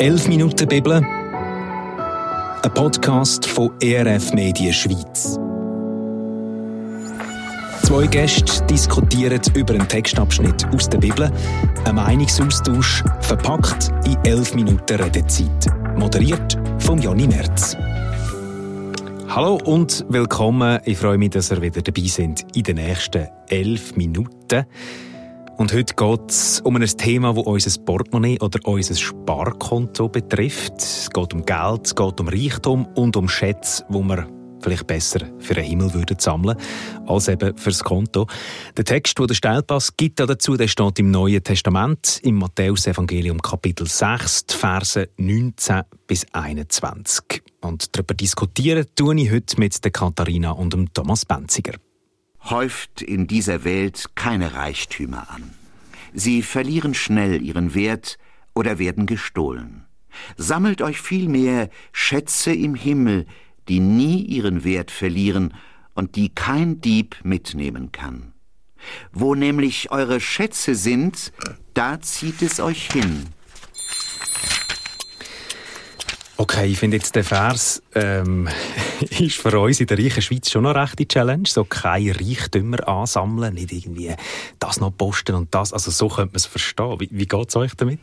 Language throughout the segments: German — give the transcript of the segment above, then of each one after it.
11 Minuten Bibel, ein Podcast von ERF Medien Schweiz. Zwei Gäste diskutieren über einen Textabschnitt aus der Bibel, ein Meinungsaustausch verpackt in 11 Minuten Redezeit. Moderiert von Jonny Merz. Hallo und willkommen. Ich freue mich, dass ihr wieder dabei sind in den nächsten 11 Minuten. Und heute geht es um ein Thema, das unser Portemonnaie oder unser Sparkonto betrifft. Es geht um Geld, es geht um Reichtum und um Schätze, wo wir vielleicht besser für den Himmel würden sammeln als eben fürs Konto. Der Text, den der Steilpass gibt dazu, der steht im Neuen Testament, im Matthäus-Evangelium Kapitel 6, die Verse 19 bis 21. Und darüber diskutieren tue ich heute mit der Katharina und dem Thomas Benziger häuft in dieser Welt keine Reichtümer an. Sie verlieren schnell ihren Wert oder werden gestohlen. Sammelt euch vielmehr Schätze im Himmel, die nie ihren Wert verlieren und die kein Dieb mitnehmen kann. Wo nämlich eure Schätze sind, da zieht es euch hin. Okay, ich finde jetzt der Vers ähm, ist für uns in der reichen Schweiz schon noch eine rechte Challenge. So keine Reichtümer ansammeln, nicht irgendwie das noch posten und das. Also so könnte man es verstehen. Wie, wie geht es euch damit?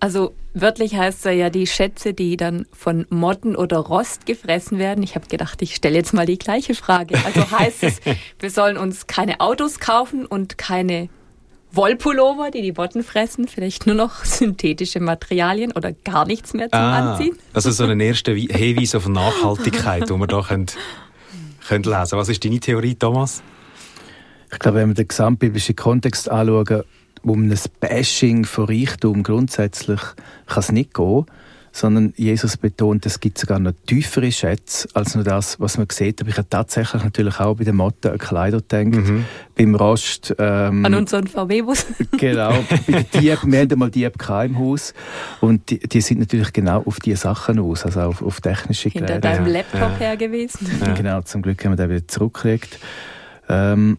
Also wörtlich heißt es ja die Schätze, die dann von Motten oder Rost gefressen werden. Ich habe gedacht, ich stelle jetzt mal die gleiche Frage. Also heißt es, wir sollen uns keine Autos kaufen und keine Wollpullover, die die Botten fressen, vielleicht nur noch synthetische Materialien oder gar nichts mehr zum ah, Anziehen. Also so ein erster Hinweis auf Nachhaltigkeit, wo wir da können, können lesen Was ist deine Theorie, Thomas? Ich glaube, wenn wir den gesamtbiblischen Kontext anschauen, um ein Bashing von Reichtum grundsätzlich kann es nicht gehen sondern Jesus betont, es gibt sogar noch tiefere Schätze als nur das, was man sieht. Aber ich habe tatsächlich natürlich auch bei den Motten an Kleider gedacht, mhm. beim Rost. Ähm, an unseren VW-Bus. genau, bei den Dieben, wir haben einmal Dieb im Haus und die, die, sind natürlich genau auf diese Sachen aus, also auf, auf technische Geräte. Hinter deinem Laptop ja. her gewesen. Ja. Genau, zum Glück haben wir den wieder zurückgelegt. Ähm,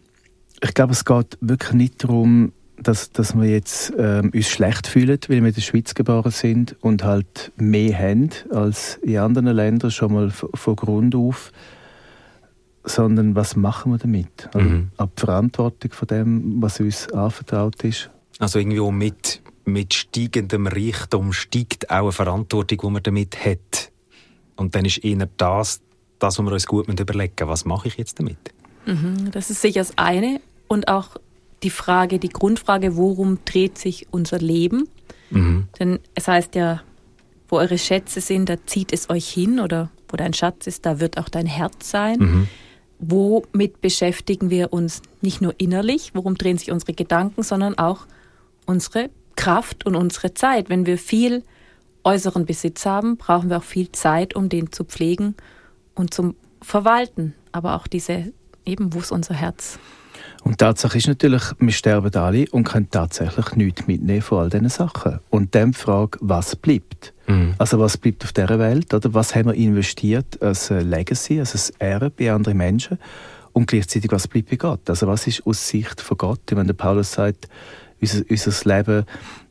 ich glaube, es geht wirklich nicht darum, dass, dass wir jetzt ähm, uns schlecht fühlen, weil wir in der Schweiz geboren sind und halt mehr haben als in anderen Ländern schon mal von Grund auf, sondern was machen wir damit? Also, mhm. Ab Verantwortung von dem, was uns anvertraut ist. Also irgendwie mit, mit steigendem Reichtum steigt auch eine Verantwortung, die man damit hat. Und dann ist eher das, das, was wir uns gut überlegen müssen. Was mache ich jetzt damit? Mhm, das ist sicher das eine. Und auch die Frage, die Grundfrage, worum dreht sich unser Leben? Mhm. Denn es heißt ja, wo eure Schätze sind, da zieht es euch hin oder wo dein Schatz ist, da wird auch dein Herz sein. Mhm. Womit beschäftigen wir uns nicht nur innerlich, worum drehen sich unsere Gedanken, sondern auch unsere Kraft und unsere Zeit. Wenn wir viel äußeren Besitz haben, brauchen wir auch viel Zeit, um den zu pflegen und zum Verwalten. Aber auch diese, eben, wo ist unser Herz? Und Tatsache ist natürlich, wir sterben alle und können tatsächlich nichts mitnehmen von all diesen Sachen. Und dann die Frage, was bleibt? Mhm. Also was bleibt auf dieser Welt? Oder was haben wir investiert als Legacy, als Erbe bei anderen Menschen? Und gleichzeitig, was bleibt bei Gott? Also was ist aus Sicht von Gott? Wenn der Paulus sagt, unser, unser Leben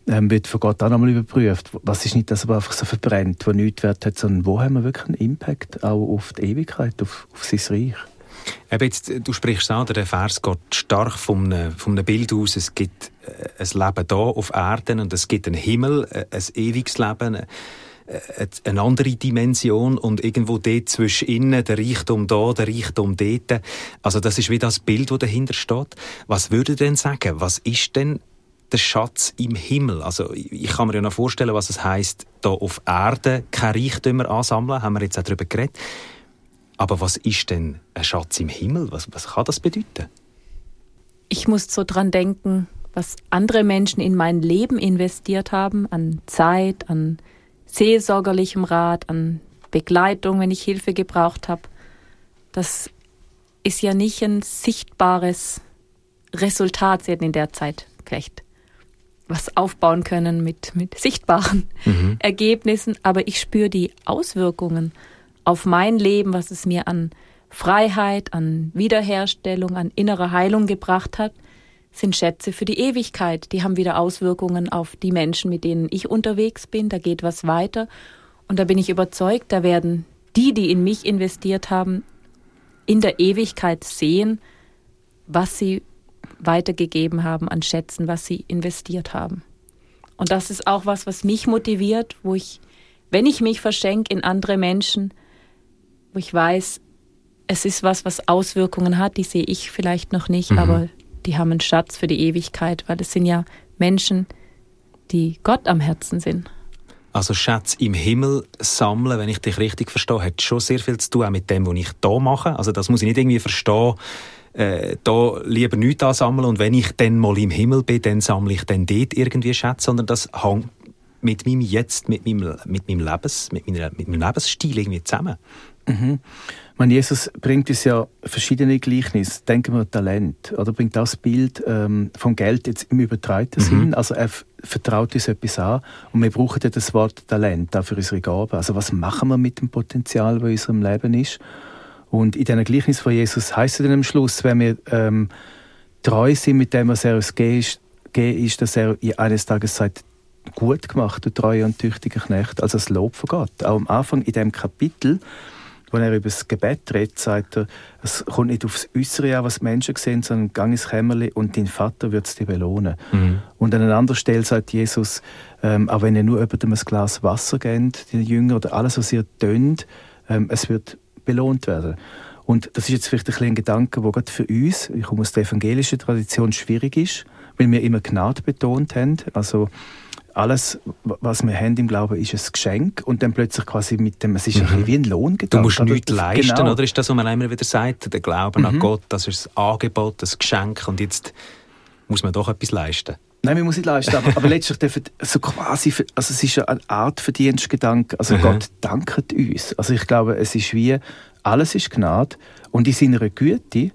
ähm, wird von Gott auch nochmal überprüft. Was ist nicht das, was einfach so verbrennt, wo nichts Wert hat, sondern wo haben wir wirklich einen Impact auch auf die Ewigkeit, auf, auf sein Reich? Eben jetzt, du sprichst an, der Vers geht stark von einem, einem Bild aus. Es gibt äh, ein Leben hier auf Erden und es gibt einen Himmel, äh, ein ewiges Leben, äh, eine andere Dimension und irgendwo dort zwischen innen, der Reichtum da, der Reichtum dort. Also das ist wie das Bild, das dahinter steht. Was würde denn sagen? Was ist denn der Schatz im Himmel? Also ich kann mir ja noch vorstellen, was es heißt, da auf Erde keine Reichtümer ansammeln. Haben wir jetzt auch darüber geredet. Aber was ist denn ein Schatz im Himmel? Was, was kann das bedeuten? Ich muss so dran denken, was andere Menschen in mein Leben investiert haben, an Zeit, an seelsorgerlichem Rat, an Begleitung, wenn ich Hilfe gebraucht habe. Das ist ja nicht ein sichtbares Resultat. Sie hätten in der Zeit vielleicht was aufbauen können mit, mit sichtbaren mhm. Ergebnissen, aber ich spüre die Auswirkungen auf mein Leben, was es mir an Freiheit, an Wiederherstellung, an innerer Heilung gebracht hat, sind Schätze für die Ewigkeit. Die haben wieder Auswirkungen auf die Menschen, mit denen ich unterwegs bin. Da geht was weiter. Und da bin ich überzeugt, da werden die, die in mich investiert haben, in der Ewigkeit sehen, was sie weitergegeben haben an Schätzen, was sie investiert haben. Und das ist auch was, was mich motiviert, wo ich, wenn ich mich verschenke in andere Menschen, wo ich weiß, es ist was, was Auswirkungen hat, die sehe ich vielleicht noch nicht, mhm. aber die haben einen Schatz für die Ewigkeit, weil es sind ja Menschen, die Gott am Herzen sind. Also Schätze im Himmel sammeln, wenn ich dich richtig verstehe, hat schon sehr viel zu tun auch mit dem, was ich hier mache. Also das muss ich nicht irgendwie verstehen, äh, da lieber nichts ansammeln und wenn ich dann mal im Himmel bin, dann sammle ich dann dort irgendwie Schätze, sondern das hängt mit meinem Jetzt, mit meinem, mit meinem, Lebens, mit, meiner, mit meinem Lebensstil irgendwie zusammen. Mhm. Man, Jesus bringt uns ja verschiedene Gleichnisse. Denken wir an Talent. Oder bringt das Bild ähm, vom Geld jetzt im übertreiten mhm. Sinn. Also er vertraut uns etwas an. Und wir brauchen ja das Wort Talent auch für unsere Gaben. Also was machen wir mit dem Potenzial, das in unserem Leben ist? Und in diesem Gleichnis von Jesus heißt es dann am Schluss, wenn wir ähm, treu sind mit dem, was er uns gegeben ist, ist, dass er eines Tages sagt, gut gemacht, du treuer und tüchtiger Knecht, also das Lob von Gott. Auch am Anfang in dem Kapitel wenn er über das Gebet redet, sagt er, es kommt nicht aufs Äußere an, was Menschen sehen, sondern gang ins Kämmerli und dein Vater wird es dir belohnen. Mhm. Und an einer anderen Stelle sagt Jesus, ähm, auch wenn ihr nur über ein Glas Wasser gebt, den Jünger, oder alles, was ihr tönt, ähm, es wird belohnt werden. Und das ist jetzt vielleicht ein, ein Gedanke, der gerade für uns, ich komme aus der evangelischen Tradition, schwierig ist, weil wir immer Gnade betont haben. Also alles, was wir haben im Glauben, ist ein Geschenk und dann plötzlich quasi mit dem, es ist mhm. ein wie ein Lohngedanke. Du musst nichts leisten, genau. oder ist das, was man immer wieder sagt, der Glauben mhm. an Gott, das ist ein Angebot, ein Geschenk und jetzt muss man doch etwas leisten. Nein, man muss nicht leisten, aber, aber letztlich dürfen so quasi, also es ist eine Art Verdienstgedanke, also mhm. Gott dankt uns. Also ich glaube, es ist wie, alles ist Gnade und in seiner Güte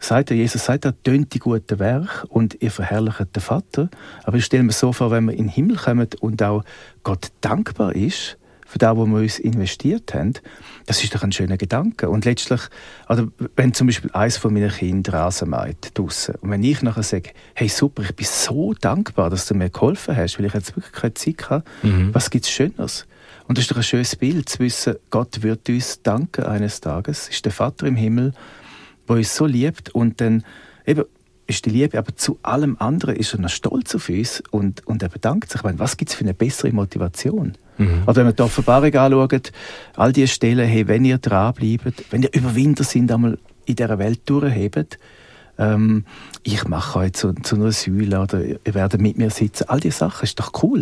sagt er, Jesus sagt, er tönt die guten Werke und ihr verherrlicht den Vater. Aber ich stelle mir so vor, wenn wir in den Himmel kommen und auch Gott dankbar ist für das, was wir uns investiert haben, das ist doch ein schöner Gedanke. Und letztlich, also wenn zum Beispiel eines von meinen Kindern Rasen mäht draussen, und wenn ich nachher sage, hey super, ich bin so dankbar, dass du mir geholfen hast, weil ich jetzt wirklich keine Zeit habe, mhm. was gibt es Schöneres? Und das ist doch ein schönes Bild, zu wissen, Gott wird uns danken eines Tages, ist der Vater im Himmel, der uns so liebt und dann eben ist die Liebe, aber zu allem anderen ist er noch stolz auf uns und, und er bedankt sich. Ich meine, was gibt es für eine bessere Motivation? Mhm. Oder wenn wir die Offenbarung anschauen, all diese Stellen, hey, wenn ihr dranbleibt, wenn ihr Überwinder sind, einmal in dieser Welt durchhebt, ähm, ich mache euch zu, zu einer Säule oder ihr werdet mit mir sitzen, all diese Sachen, ist doch cool.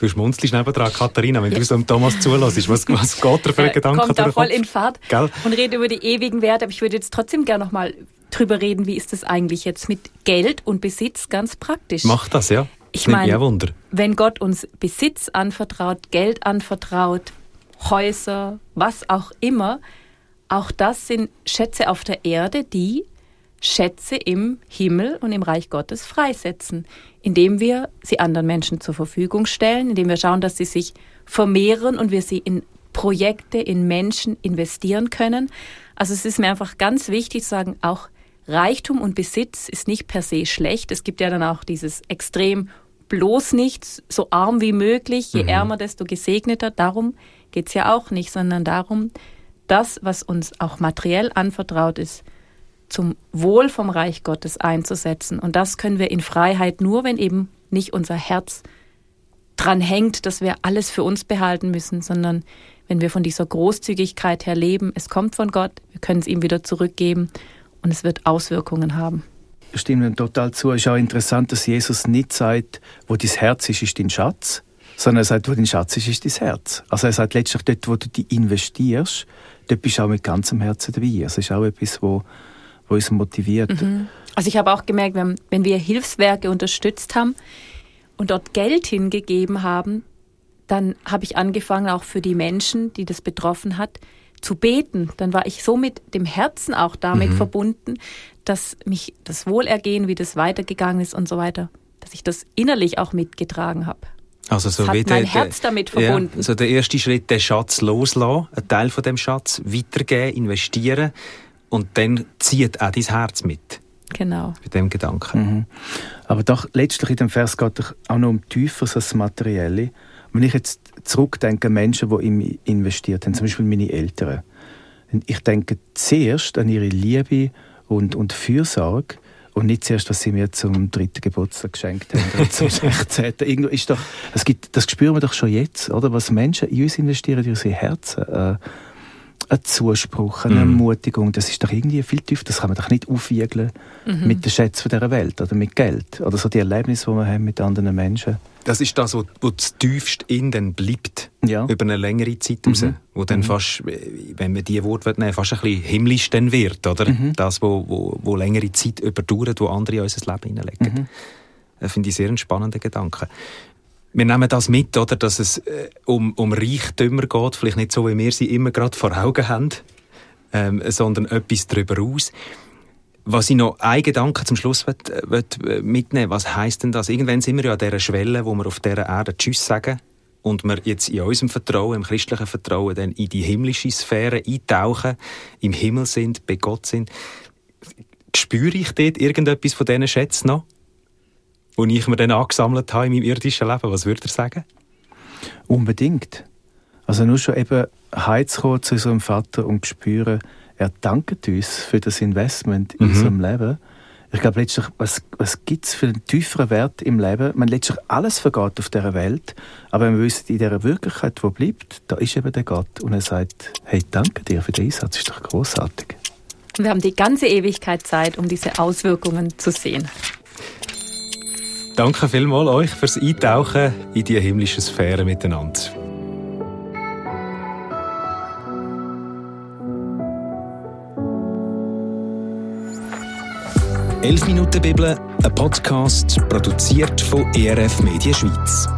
Du schmunzelst nebenan, Katharina, wenn ja. du so Thomas zulässt. Was, was geht da für ein Gedanke kommt da voll in Fahrt Gell? und redet über die ewigen Werte. Aber ich würde jetzt trotzdem gerne noch mal drüber reden, wie ist das eigentlich jetzt mit Geld und Besitz ganz praktisch. Mach das, ja. Ich meine, wenn Gott uns Besitz anvertraut, Geld anvertraut, Häuser, was auch immer, auch das sind Schätze auf der Erde, die Schätze im Himmel und im Reich Gottes freisetzen, indem wir sie anderen Menschen zur Verfügung stellen, indem wir schauen, dass sie sich vermehren und wir sie in Projekte, in Menschen investieren können. Also es ist mir einfach ganz wichtig zu sagen, auch Reichtum und Besitz ist nicht per se schlecht. Es gibt ja dann auch dieses Extrem bloß nicht so arm wie möglich, je mhm. ärmer, desto gesegneter. Darum geht's ja auch nicht, sondern darum, das, was uns auch materiell anvertraut ist, zum Wohl vom Reich Gottes einzusetzen. Und das können wir in Freiheit nur, wenn eben nicht unser Herz dran hängt, dass wir alles für uns behalten müssen, sondern wenn wir von dieser Großzügigkeit her leben, es kommt von Gott, wir können es ihm wieder zurückgeben und es wird Auswirkungen haben. Stimmt total zu. Es ist auch interessant, dass Jesus nicht sagt, wo dein Herz ist, ist dein Schatz, sondern er sagt, wo dein Schatz ist, ist dein Herz. Also er sagt letztlich, dort, wo du dich investierst, dort bist du auch mit ganzem Herzen dabei. Es ist auch etwas, wo uns motiviert. Mhm. Also ich habe auch gemerkt, wenn, wenn wir Hilfswerke unterstützt haben und dort Geld hingegeben haben, dann habe ich angefangen, auch für die Menschen, die das betroffen hat, zu beten. Dann war ich so mit dem Herzen auch damit mhm. verbunden, dass mich das Wohlergehen, wie das weitergegangen ist und so weiter, dass ich das innerlich auch mitgetragen habe. Also so das wie hat mein der, Herz damit verbunden. Ja, so der erste Schritt, den Schatz loslassen, einen Teil von dem Schatz weitergeben, investieren und dann zieht auch dein Herz mit. Genau. Bei dem Gedanken. Mhm. Aber doch letztlich in dem Vers geht es auch noch um Tieferes als das Materielle. Wenn ich jetzt zurückdenke an Menschen, die in mich investiert haben, zum Beispiel meine Eltern, ich denke zuerst an ihre Liebe und, und Fürsorge und nicht zuerst, was sie mir zum dritten Geburtstag geschenkt haben oder zum 16. Irgendwo ist doch, das, gibt, das spüren wir doch schon jetzt, oder? Was Menschen in uns investieren, in unsere Herzen. Äh, ein Zuspruch, eine mhm. Ermutigung, das ist doch irgendwie viel tiefer. Das kann man doch nicht aufwiegeln mhm. mit den Schätzen dieser Welt oder mit Geld oder so die Erlebnisse, die wir haben mit anderen Menschen. Das ist das, was, was tiefst in dann bleibt, ja. über eine längere Zeit raus, mhm. wo dann mhm. fast, wenn man diese Worte nehmen fast ein bisschen himmlisch dann wird, oder? Mhm. Das, wo, wo, wo längere Zeit überdauert, wo andere in unser Leben hineinlegen. Mhm. Das finde ich sehr einen spannenden Gedanken wir nehmen das mit, oder, dass es äh, um, um Reichtümer geht, vielleicht nicht so, wie wir sie immer gerade vor Augen haben, ähm, sondern etwas darüber aus. Was ich noch einen Gedanken zum Schluss will, will äh, mitnehmen was heißt denn das? Irgendwann sind wir ja an dieser Schwelle, wo wir auf dieser Erde Tschüss sagen und wir jetzt in unserem Vertrauen, im christlichen Vertrauen, dann in die himmlische Sphäre eintauchen, im Himmel sind, bei Gott sind. Spüre ich dort irgendetwas von diesen Schätzen noch? Die ich mir dann angesammelt habe in meinem irdischen Leben. Was würde er sagen? Unbedingt. Also nur schon eben heimzukommen zu unserem Vater und spüren, er dankt uns für das Investment in mhm. unserem Leben. Ich glaube letztlich, was, was gibt es für einen tieferen Wert im Leben? Man letztlich alles vergeht auf dieser Welt, aber wenn wir wissen, in dieser Wirklichkeit, wo bleibt, da ist eben der Gott und er sagt, hey, danke dir für den Einsatz, ist doch großartig. Wir haben die ganze Ewigkeit Zeit, um diese Auswirkungen zu sehen. Danke vielmals euch fürs Eintauchen in die himmlische Sphäre miteinander. «11 Minuten Bibel», ein Podcast, produziert von ERF Media Schweiz.